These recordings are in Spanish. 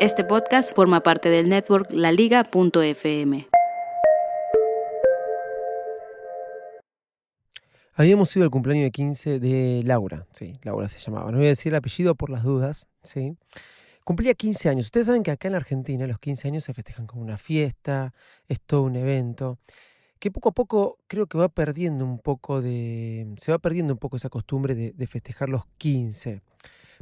Este podcast forma parte del network laliga.fm. Habíamos ido al cumpleaños de 15 de Laura, sí, Laura se llamaba. No voy a decir el apellido por las dudas, sí. Cumplía 15 años. Ustedes saben que acá en Argentina los 15 años se festejan como una fiesta, es todo un evento, que poco a poco creo que va perdiendo un poco de... se va perdiendo un poco esa costumbre de festejar los 15.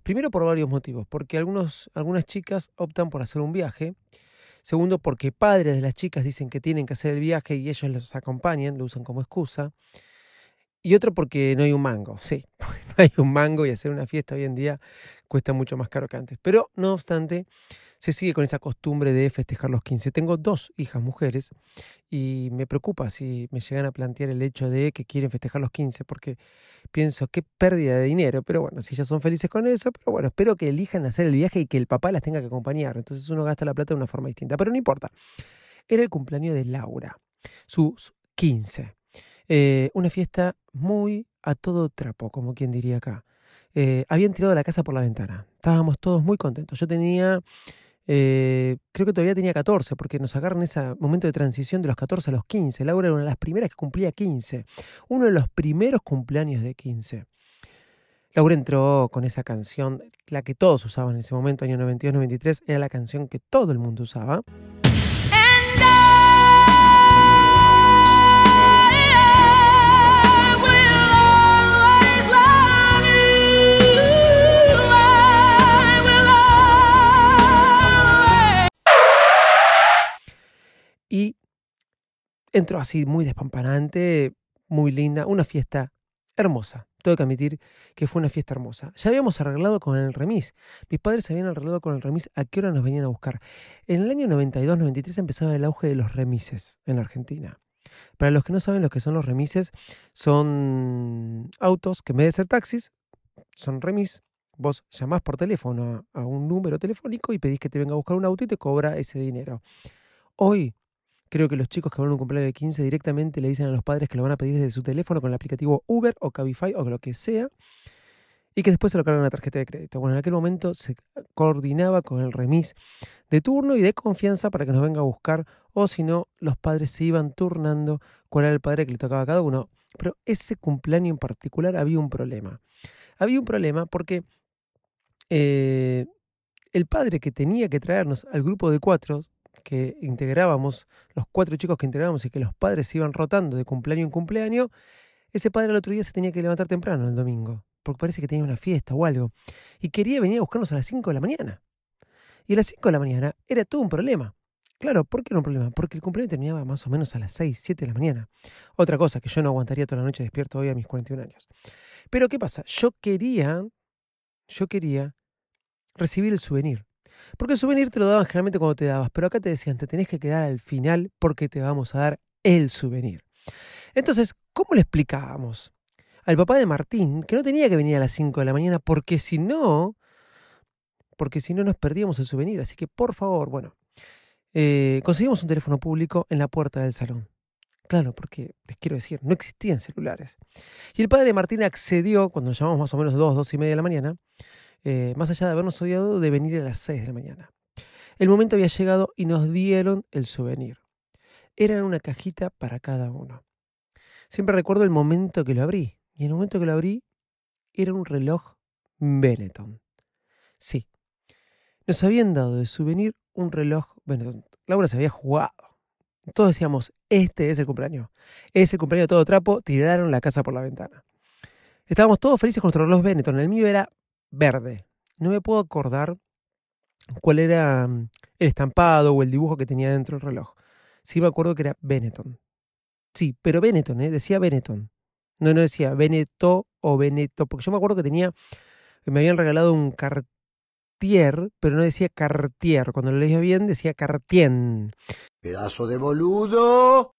Primero por varios motivos, porque algunos, algunas chicas optan por hacer un viaje. Segundo, porque padres de las chicas dicen que tienen que hacer el viaje y ellos los acompañan, lo usan como excusa. Y otro porque no hay un mango, sí, no hay un mango y hacer una fiesta hoy en día cuesta mucho más caro que antes. Pero no obstante, se sigue con esa costumbre de festejar los 15. Tengo dos hijas mujeres y me preocupa si me llegan a plantear el hecho de que quieren festejar los 15 porque pienso qué pérdida de dinero, pero bueno, si ya son felices con eso, pero bueno, espero que elijan hacer el viaje y que el papá las tenga que acompañar. Entonces uno gasta la plata de una forma distinta, pero no importa. Era el cumpleaños de Laura, sus 15. Eh, una fiesta muy a todo trapo, como quien diría acá. Eh, habían tirado la casa por la ventana. Estábamos todos muy contentos. Yo tenía, eh, creo que todavía tenía 14, porque nos agarran ese momento de transición de los 14 a los 15. Laura era una de las primeras que cumplía 15. Uno de los primeros cumpleaños de 15. Laura entró con esa canción, la que todos usaban en ese momento, año 92-93, era la canción que todo el mundo usaba. Así muy despampanante, muy linda, una fiesta hermosa. Tengo que admitir que fue una fiesta hermosa. Ya habíamos arreglado con el remis. Mis padres habían arreglado con el remis a qué hora nos venían a buscar. En el año 92-93 empezaba el auge de los remises en la Argentina. Para los que no saben lo que son los remises, son autos que en vez de ser taxis, son remis. Vos llamás por teléfono a un número telefónico y pedís que te venga a buscar un auto y te cobra ese dinero. Hoy Creo que los chicos que van a un cumpleaños de 15 directamente le dicen a los padres que lo van a pedir desde su teléfono con el aplicativo Uber o Cabify o lo que sea y que después se lo cargan una tarjeta de crédito. Bueno, en aquel momento se coordinaba con el remis de turno y de confianza para que nos venga a buscar o si no, los padres se iban turnando cuál era el padre que le tocaba a cada uno. Pero ese cumpleaños en particular había un problema. Había un problema porque eh, el padre que tenía que traernos al grupo de cuatro que integrábamos, los cuatro chicos que integrábamos y que los padres se iban rotando de cumpleaños en cumpleaños, ese padre el otro día se tenía que levantar temprano el domingo, porque parece que tenía una fiesta o algo, y quería venir a buscarnos a las 5 de la mañana. Y a las 5 de la mañana era todo un problema. Claro, ¿por qué era un problema? Porque el cumpleaños terminaba más o menos a las 6, 7 de la mañana. Otra cosa que yo no aguantaría toda la noche despierto hoy a mis 41 años. Pero ¿qué pasa? Yo quería, yo quería recibir el souvenir. Porque el souvenir te lo daban generalmente cuando te dabas, pero acá te decían, te tenés que quedar al final porque te vamos a dar el souvenir. Entonces, ¿cómo le explicábamos al papá de Martín que no tenía que venir a las 5 de la mañana porque si no, porque si no nos perdíamos el souvenir? Así que, por favor, bueno, eh, conseguimos un teléfono público en la puerta del salón. Claro, porque les quiero decir, no existían celulares. Y el padre de Martín accedió, cuando nos llamamos más o menos dos, dos y media de la mañana, eh, más allá de habernos odiado, de venir a las 6 de la mañana. El momento había llegado y nos dieron el souvenir. Era una cajita para cada uno. Siempre recuerdo el momento que lo abrí. Y el momento que lo abrí, era un reloj Benetton. Sí, nos habían dado de souvenir un reloj Benetton. Laura se había jugado. Todos decíamos, este es el cumpleaños. Es el cumpleaños de todo trapo, tiraron la casa por la ventana. Estábamos todos felices con nuestro reloj Benetton. El mío era verde. No me puedo acordar cuál era mm, el estampado o el dibujo que tenía dentro del reloj. Sí me acuerdo que era Benetton. Sí, pero Benetton, ¿eh? decía Benetton. No, no decía Beneto o Beneto, porque yo me acuerdo que tenía, me habían regalado un, Cartier, pero no decía Cartier. Cuando lo leía bien decía Cartien. Pedazo de boludo.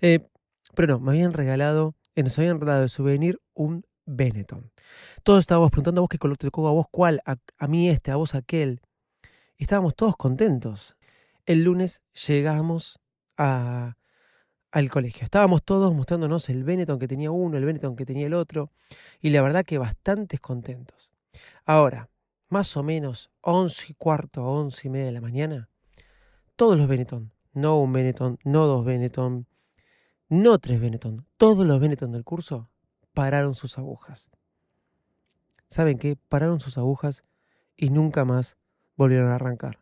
Eh, pero no, me habían regalado, eh, nos habían regalado de souvenir un Benetton. Todos estábamos preguntando a vos qué color te tocó, a vos cuál, a, mí este, a vos aquel. Estábamos todos contentos. El lunes llegamos a, al colegio. Estábamos todos mostrándonos el Benetton que tenía uno, el Benetton que tenía el otro, y la verdad que bastantes contentos. Ahora, más o menos 11 y cuarto, 11 y media de la mañana, todos los Benetton, no un Benetton, no dos Benetton, no tres Benetton, todos los Benetton del curso pararon sus agujas. ¿Saben qué? Pararon sus agujas y nunca más volvieron a arrancar.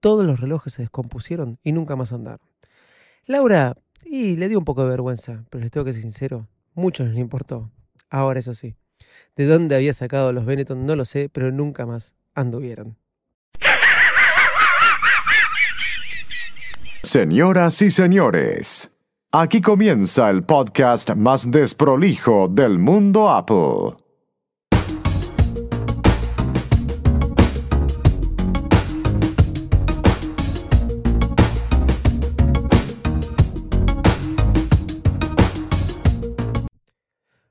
Todos los relojes se descompusieron y nunca más andaron. Laura, y le dio un poco de vergüenza, pero les tengo que ser sincero, mucho les importó. Ahora eso sí, de dónde había sacado los Benetton no lo sé, pero nunca más anduvieron. Señoras y señores, aquí comienza el podcast más desprolijo del mundo Apple.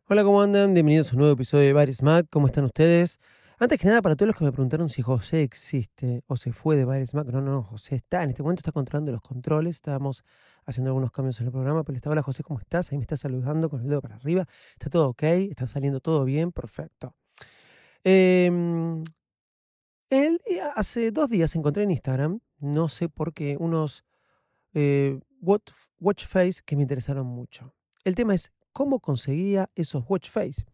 Hola, ¿cómo andan? Bienvenidos a un nuevo episodio de Baris Mac. ¿Cómo están ustedes? Antes que nada, para todos los que me preguntaron si José existe o se fue de Baris Mac, no, no, José está, en este momento está controlando los controles, estábamos haciendo algunos cambios en el programa, pero le estaba, hola José, ¿cómo estás? Ahí me está saludando con el dedo para arriba, está todo ok, está saliendo todo bien, perfecto. Eh, él, hace dos días encontré en Instagram, no sé por qué, unos eh, watch face que me interesaron mucho. El tema es cómo conseguía esos watch face.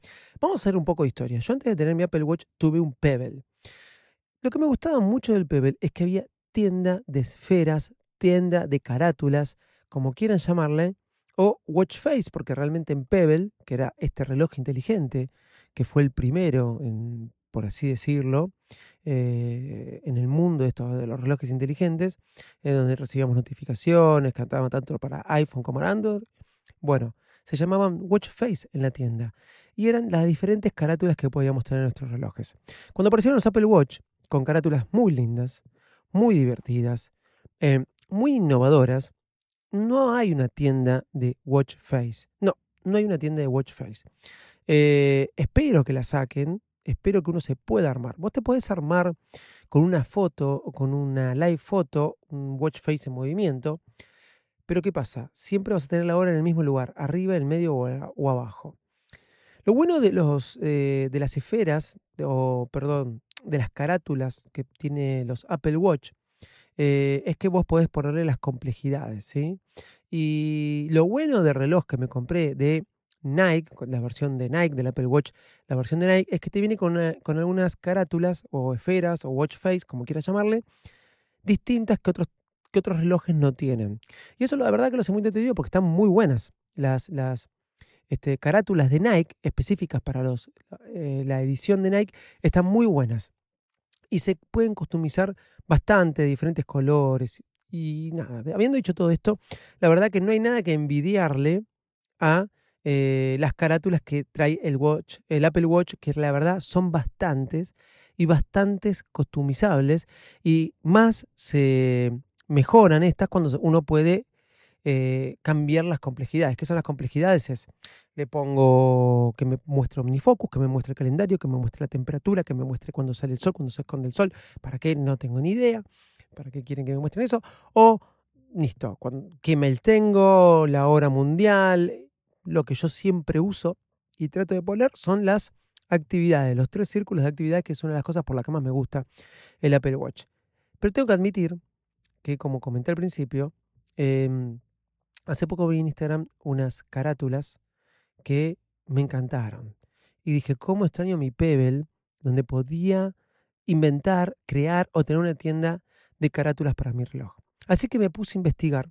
Vamos a hacer un poco de historia. Yo antes de tener mi Apple Watch tuve un Pebble. Lo que me gustaba mucho del Pebble es que había tienda de esferas, tienda de carátulas, como quieran llamarle, o watch face, porque realmente en Pebble, que era este reloj inteligente, que fue el primero, por así decirlo, eh, en el mundo de, los relojes inteligentes, en donde recibíamos notificaciones, cantaban tanto para iPhone como para Android. Bueno, se llamaban watch face en la tienda y eran las diferentes carátulas que podíamos tener en nuestros relojes. Cuando aparecieron los Apple Watch con carátulas muy lindas, muy divertidas, eh, muy innovadoras, no hay una tienda de watch face. No, no hay una tienda de watch face. Eh, espero que la saquen, espero que uno se pueda armar. Vos te podés armar con una foto o con una live foto, un watch face en movimiento, pero ¿qué pasa? Siempre vas a tener la hora en el mismo lugar, arriba, en medio o, abajo. Lo bueno de, eh, las esferas, o perdón, de las carátulas que tiene los Apple Watch, eh, es que vos podés ponerle las complejidades, ¿sí? Y lo bueno del reloj que me compré de Nike, la versión de Nike del Apple Watch, la versión de Nike, es que te viene con, con algunas carátulas o esferas o watch face, como quieras llamarle, distintas que otros que otros relojes no tienen. Y eso la verdad que lo hace muy entendido porque están muy buenas las, las este, carátulas de Nike específicas para los, eh, la edición de Nike están muy buenas. Y se pueden customizar bastante de diferentes colores. Y nada, habiendo dicho todo esto, la verdad que no hay nada que envidiarle a eh, las carátulas que trae el Watch, el Apple Watch, que la verdad son bastantes y bastantes customizables y más se mejoran estas cuando uno puede eh, cambiar las complejidades. ¿Qué son las complejidades? Es, le pongo que me muestre OmniFocus, que me muestre el calendario, que me muestre la temperatura, que me muestre cuando sale el sol, cuando se esconde el sol. ¿Para qué? No tengo ni idea. ¿Para qué quieren que me muestren eso? O, listo, qué mail tengo, la hora mundial. Lo que yo siempre uso y trato de poner son las actividades, los tres círculos de actividades, que es una de las cosas por las que más me gusta el Apple Watch. Pero tengo que admitir que, como comenté al principio, em, hace poco vi en Instagram unas carátulas que me encantaron. Y dije, ¿cómo extraño mi Pebble, donde podía inventar, crear o tener una tienda de carátulas para mi reloj? Así que me puse a investigar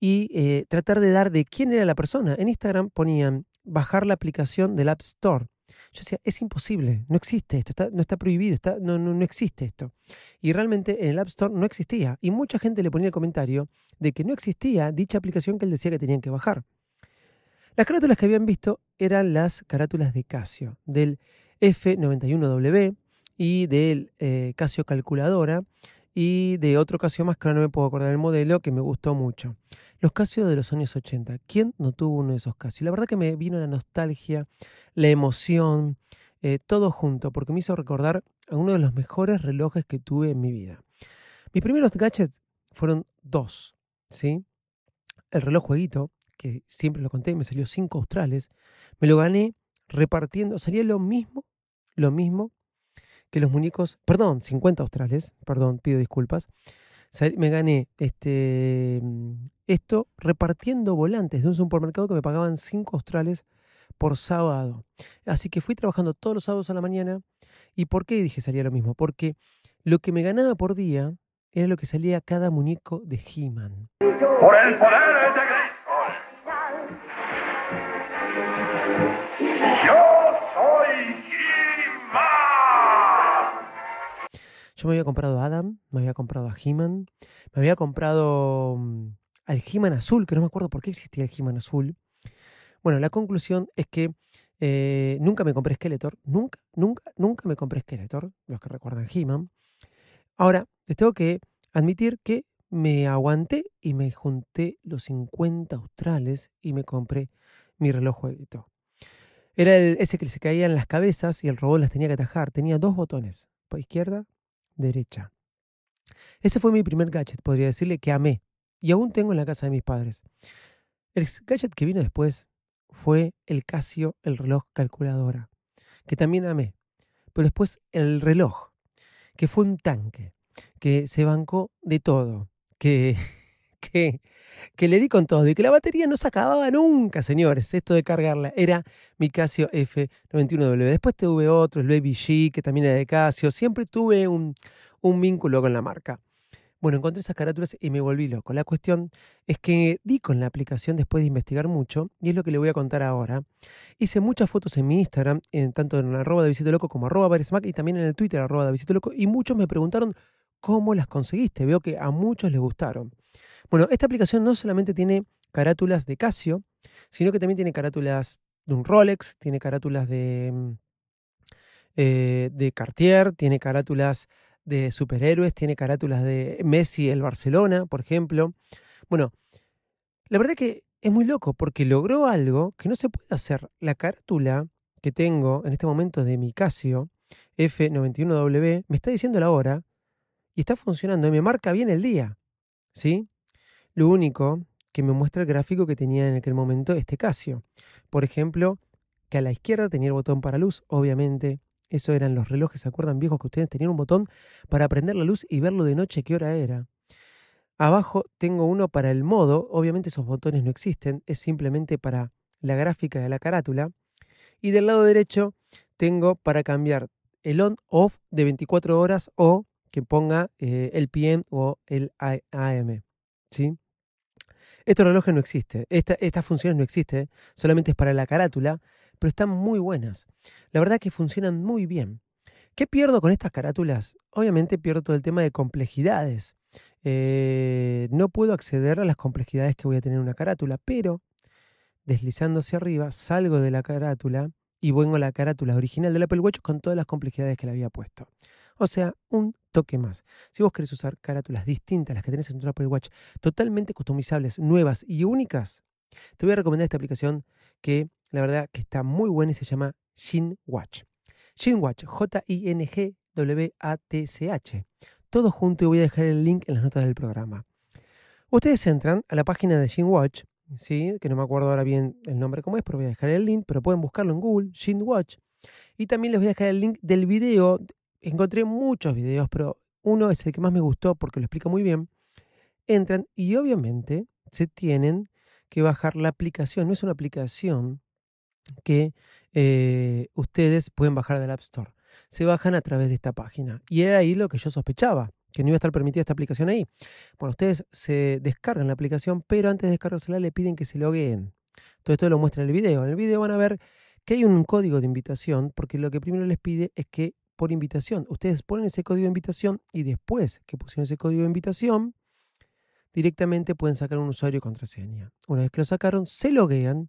y eh, tratar de dar de quién era la persona. En Instagram ponían bajar la aplicación del App Store. Yo decía, es imposible, no existe esto, no está prohibido, no, no, no existe esto. Y realmente en el App Store no existía. Y mucha gente le ponía el comentario de que no existía dicha aplicación que él decía que tenían que bajar. Las carátulas que habían visto eran las carátulas de Casio, del F91W y del eh, Casio Calculadora y de otro Casio más que ahora no me puedo acordar el modelo que me gustó mucho. Los Casio de los años 80. ¿Quién no tuvo uno de esos Casio? La verdad que me vino la nostalgia, la emoción, eh, todo junto, porque me hizo recordar a uno de los mejores relojes que tuve en mi vida. Mis primeros gadgets fueron dos, ¿sí? El reloj jueguito, que siempre lo conté, me salió 5 australes, me lo gané repartiendo, salía lo mismo, lo mismo que los muñecos, perdón, 50 australes, perdón, pido disculpas, me gané este, esto repartiendo volantes de un supermercado que me pagaban 5 australes por sábado. Así que fui trabajando todos los sábados a la mañana. ¿Y por qué dije salía lo mismo? Porque lo que me ganaba por día era lo que salía cada muñeco de He-Man. Por el poder de Yo me había comprado a Adam, me había comprado a He-Man, me había comprado mm, al He-Man azul, que no me acuerdo por qué existía el He-Man azul. Bueno, la conclusión es que eh, nunca me compré Skeletor, nunca, nunca, nunca me compré Skeletor, los que recuerdan He-Man. Ahora, les tengo que admitir que me aguanté y me junté los 50 australes y me compré mi reloj jueguito. Era el, ese que se caía en las cabezas y el robot las tenía que atajar. Tenía dos botones, por izquierda derecha. Ese fue mi primer gadget, podría decirle, que amé. Y aún tengo en la casa de mis padres. El gadget que vino después fue el Casio, el reloj calculadora, que también amé. Pero después el reloj, que fue un tanque, que se bancó de todo, que, que, que le di con todo y que la batería no se acababa nunca, señores. Esto de cargarla era mi Casio F91W. Después tuve otro, el Baby G, que también era de Casio. Siempre tuve un, un vínculo con la marca. Bueno, encontré esas carátulas y me volví loco. La cuestión es que di con la aplicación después de investigar mucho, y es lo que le voy a contar ahora. Hice muchas fotos en mi Instagram, en, tanto en arroba de Visito Loco como arroba y también en el Twitter arroba de Visito Loco, y muchos me preguntaron cómo las conseguiste. Veo que a muchos les gustaron. Bueno, esta aplicación no solamente tiene carátulas de Casio, sino que también tiene carátulas de un Rolex, tiene carátulas de, mm, eh, de Cartier, tiene carátulas de superhéroes, tiene carátulas de Messi, el Barcelona, por ejemplo. Bueno, la verdad que es muy loco porque logró algo que no se puede hacer. La carátula que tengo en este momento de mi Casio F91W me está diciendo la hora y está funcionando y me marca bien el día. ¿Sí? Lo único que me muestra el gráfico que tenía en aquel momento este Casio. Por ejemplo, que a la izquierda tenía el botón para luz, obviamente. Eso eran los relojes, ¿se acuerdan viejos que ustedes tenían un botón para prender la luz y verlo de noche qué hora era? Abajo tengo uno para el modo, obviamente esos botones no existen, es simplemente para la gráfica de la carátula. Y del lado derecho tengo para cambiar el on-off de 24 horas o que ponga eh, el PM o el AM. ¿sí? Estos relojes no existen, esta, estas funciones no existen, solamente es para la carátula, pero están muy buenas. La verdad que funcionan muy bien. ¿Qué pierdo con estas carátulas? Obviamente pierdo todo el tema de complejidades. Eh, no puedo acceder a las complejidades que voy a tener en una carátula, pero deslizando hacia arriba, salgo de la carátula y vengo a la carátula original del Apple Watch con todas las complejidades que le había puesto. O sea, un toque más. Si vos querés usar carátulas distintas las que tenés en tu Apple Watch, totalmente customizables, nuevas y únicas, te voy a recomendar esta aplicación que la verdad que está muy buena y se llama Shin Watch. Shin Watch, J-I-N-G-W-A-T-C-H. Todo junto y voy a dejar el link en las notas del programa. Ustedes entran a la página de Shin Watch, ¿sí? que no me acuerdo ahora bien el nombre cómo es, pero voy a dejar el link, pero pueden buscarlo en Google, Shin Watch. Y también les voy a dejar el link del video encontré muchos videos, pero uno es el que más me gustó porque lo explica muy bien. Entran y obviamente se tienen que bajar la aplicación. No es una aplicación que eh, ustedes pueden bajar del App Store. Se bajan a través de esta página. Y era ahí lo que yo sospechaba, que no iba a estar permitida esta aplicación ahí. Bueno, ustedes se descargan la aplicación, pero antes de descargársela le piden que se logueen. Todo esto lo muestra en el video. En el video van a ver que hay un código de invitación, porque lo que primero les pide es que por invitación. Ustedes ponen ese código de invitación y después que pusieron ese código de invitación, directamente pueden sacar un usuario y contraseña. Una vez que lo sacaron, se loguean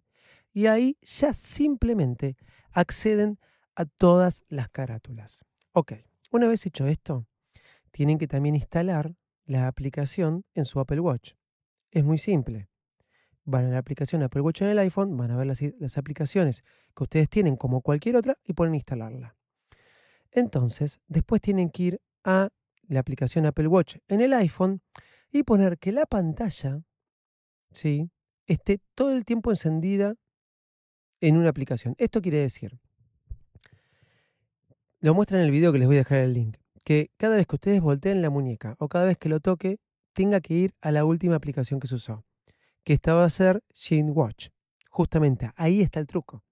y ahí ya simplemente acceden a todas las carátulas. Ok, Una vez hecho esto, tienen que también instalar la aplicación en su Apple Watch. Es muy simple. Van a la aplicación Apple Watch en el iPhone, van a ver las, las aplicaciones que ustedes tienen como cualquier otra y pueden instalarla. Entonces, después tienen que ir a la aplicación Apple Watch en el iPhone y poner que la pantalla esté todo el tiempo encendida en una aplicación. Esto quiere decir, lo muestra en el video que les voy a dejar el link, que cada vez que ustedes volteen la muñeca o cada vez que lo toque, tenga que ir a la última aplicación que se usó, que esta va a ser Sheen Watch. Justamente ahí está el truco.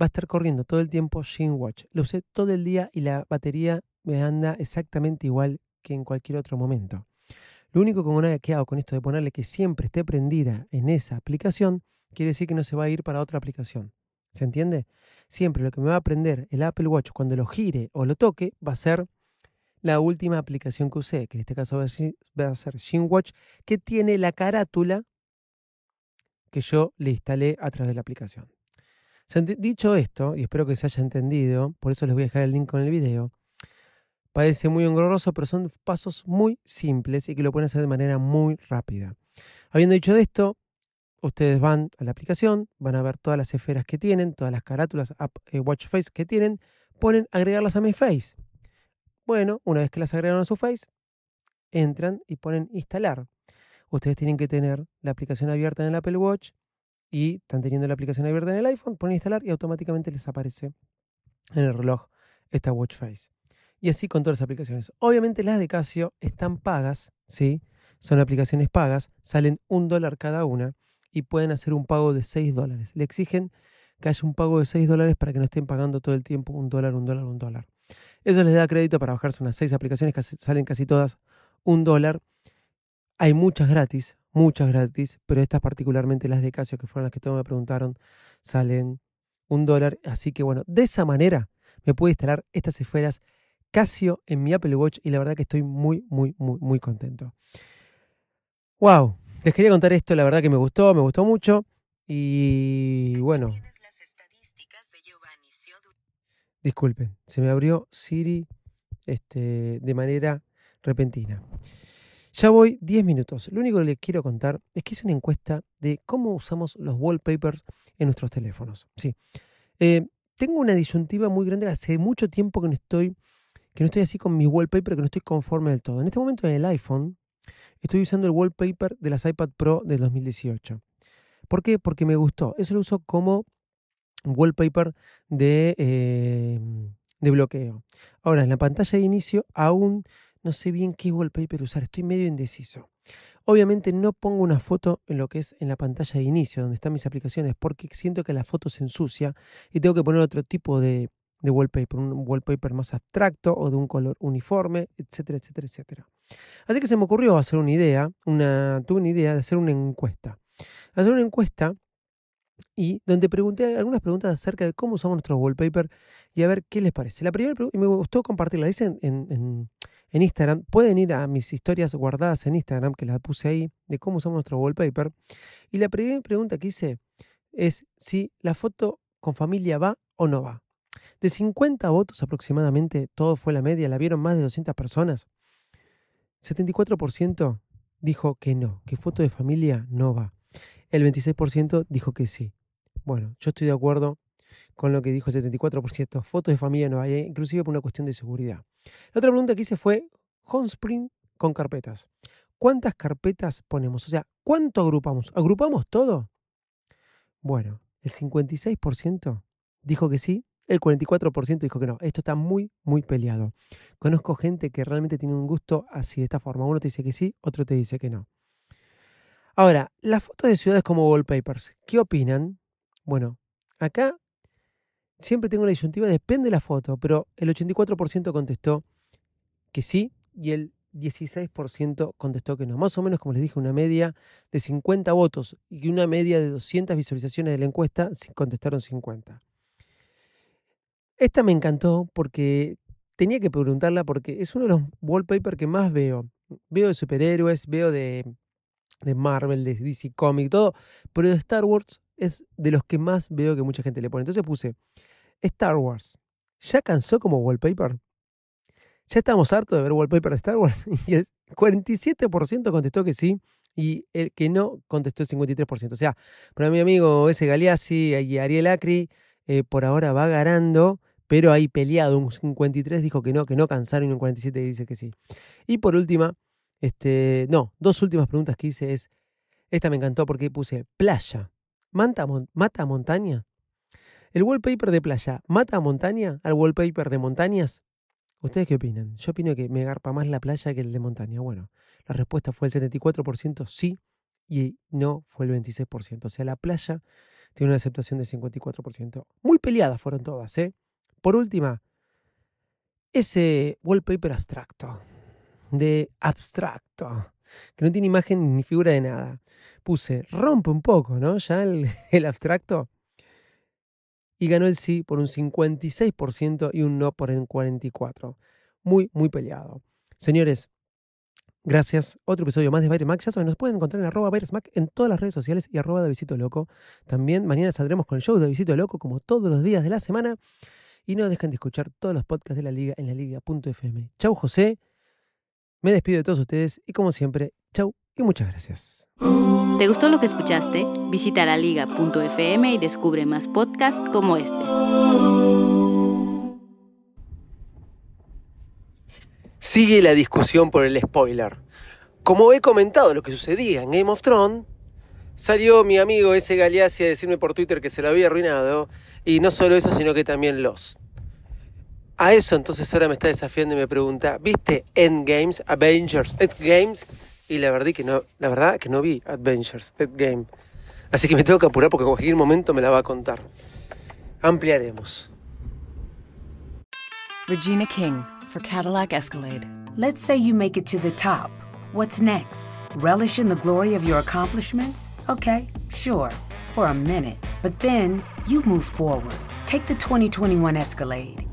Va a estar corriendo todo el tiempo Sheen Watch. Lo usé todo el día y la batería me anda exactamente igual que en cualquier otro momento. Lo único que hago con esto de ponerle que siempre esté prendida en esa aplicación, quiere decir que no se va a ir para otra aplicación. ¿Se entiende? Siempre lo que me va a prender el Apple Watch cuando lo gire o lo toque va a ser la última aplicación que usé, que en este caso va a ser Watch, que tiene la carátula que yo le instalé a través de la aplicación. Dicho esto, y espero que se haya entendido, por eso les voy a dejar el link con el video, Parece muy engorroso, pero son pasos muy simples y que lo pueden hacer de manera muy rápida. Habiendo dicho esto, ustedes van a la aplicación, van a ver todas las esferas que tienen, todas las carátulas eh, Watch Face que tienen, ponen agregarlas a mi Face. Bueno, una vez que las agregaron a su Face, entran y ponen instalar. Ustedes tienen que tener la aplicación abierta en el Apple Watch y están teniendo la aplicación abierta en el iPhone, ponen instalar y automáticamente les aparece en el reloj esta Watch Face y así con todas las aplicaciones. Obviamente las de Casio están pagas, ¿sí? Son aplicaciones pagas, salen un dólar cada una y pueden hacer un pago de 6 dólares. Le exigen que haya un pago de 6 dólares para que no estén pagando todo el tiempo un dólar, un dólar, un dólar. Eso les da crédito para bajarse unas 6 aplicaciones que salen casi todas un dólar. Hay muchas gratis, muchas gratis, pero estas particularmente las de Casio, que fueron las que todos me preguntaron, salen un dólar. Así que bueno, de esa manera me puedo instalar estas esferas Casio en mi Apple Watch y la verdad que estoy muy, muy, muy, muy contento. ¡Wow! Les quería contar esto, la verdad que me gustó, me gustó mucho. Y bueno. Disculpen, se me abrió Siri este, de manera repentina. Ya voy 10 minutos. Lo único que les quiero contar es que hice una encuesta de cómo usamos los wallpapers en nuestros teléfonos. Sí. Eh, tengo una disyuntiva muy grande. Hace mucho tiempo que no estoy que no estoy así con mi wallpaper, que no estoy conforme del todo. En este momento en el iPhone estoy usando el wallpaper de las iPad Pro del 2018. ¿Por qué? Porque me gustó. Eso lo uso como wallpaper de, eh, de bloqueo. Ahora, en la pantalla de inicio aún no sé bien qué wallpaper usar. Estoy medio indeciso. Obviamente no pongo una foto en lo que es en la pantalla de inicio, donde están mis aplicaciones, porque siento que la foto se ensucia y tengo que poner otro tipo de, wallpaper, un wallpaper más abstracto o de un color uniforme, etcétera, etcétera, etcétera. Así que se me ocurrió hacer una idea, una, tuve una idea de hacer una encuesta. Hacer una encuesta y donde pregunté algunas preguntas acerca de cómo usamos nuestro wallpaper y a ver qué les parece. La primera pregunta, y me gustó compartirla, dicen en, en, en, Instagram, pueden ir a mis historias guardadas en Instagram, que las puse ahí, de cómo usamos nuestro wallpaper. Y la primera pregunta que hice es si la foto con familia va o no va. De 50 votos aproximadamente, todo fue la media, la vieron más de 200 personas. 74% dijo que no, que foto de familia no va. El 26% dijo que sí. Bueno, yo estoy de acuerdo con lo que dijo el 74%. Fotos de familia no hay, inclusive por una cuestión de seguridad. La otra pregunta que hice fue Homespring con carpetas. ¿Cuántas carpetas ponemos? O sea, ¿cuánto agrupamos? ¿Agrupamos todo? Bueno, el 56% dijo que sí, el 44% dijo que no. Esto está muy, muy peleado. Conozco gente que realmente tiene un gusto así de esta forma. Uno te dice que sí, otro te dice que no. Ahora, las fotos de ciudades como wallpapers, ¿qué opinan? Bueno, acá siempre tengo la disyuntiva, depende de la foto, pero el 84% contestó que sí y el 16% contestó que no. Más o menos, como les dije, una media de 50 votos y una media de 200 visualizaciones de la encuesta, contestaron 50. Esta me encantó porque tenía que preguntarla porque es uno de los wallpapers que más veo. Veo de superhéroes, veo de, de Marvel, de DC Comics, todo, pero de Star Wars es de los que más veo que mucha gente le pone. Entonces puse Star Wars. ¿Ya cansó como wallpaper? Ya estamos hartos de ver wallpaper de Star Wars y el 47% contestó que sí y el que no contestó el 53%. O sea, para mi amigo ese Galeazzi y Ariel Acri, eh, por ahora va ganando, pero ahí peleado. Un 53 dijo que no, que no cansaron y un 47 dice que sí. Y por última, este, no, dos últimas preguntas que hice es, esta me encantó porque puse playa, mata, mata montaña. ¿El wallpaper de playa mata montaña al wallpaper de montañas? ¿Ustedes qué opinan? Yo opino que me garpa más la playa que el de montaña. Bueno, la respuesta fue el 74% sí y no fue el 26%. O sea, la playa tiene una aceptación del 54%. Muy peleadas fueron todas, ¿eh? Por última, ese wallpaper abstracto, de abstracto, que no tiene imagen ni figura de nada. Puse, rompe un poco, ¿no? Ya el, abstracto y ganó el sí por un 56% y un no por un 44%. Muy, muy peleado. Señores, gracias. Otro episodio más de Baile Mac. Ya saben, nos pueden encontrar en arroba Mac en todas las redes sociales y arroba de Visito Loco. También mañana saldremos con el show de Visito Loco como todos los días de la semana. Y no dejen de escuchar todos los podcasts de la liga en la liga.fm. Chau José. Me despido de todos ustedes y como siempre, chau y muchas gracias. ¿Te gustó lo que escuchaste? Visita laliga.fm y descubre más podcasts como este. Sigue la discusión por el spoiler. Como he comentado lo que sucedía en Game of Thrones, salió mi amigo ese Galeazzi a decirme por Twitter que se lo había arruinado. Y no solo eso, sino que también los. A eso entonces ahora me está desafiando y me pregunta, ¿viste Endgames, Avengers, Endgames? Y la verdad que no, la verdad que no vi Adventures, Endgame. Así que me tengo que apurar porque en cualquier momento me la va a contar. Ampliaremos. Regina King for Cadillac Escalade. Let's say you make it to the top. What's next? Relish in the glory of your accomplishments? Okay, sure, for a minute. But then you move forward. Take the 2021 Escalade.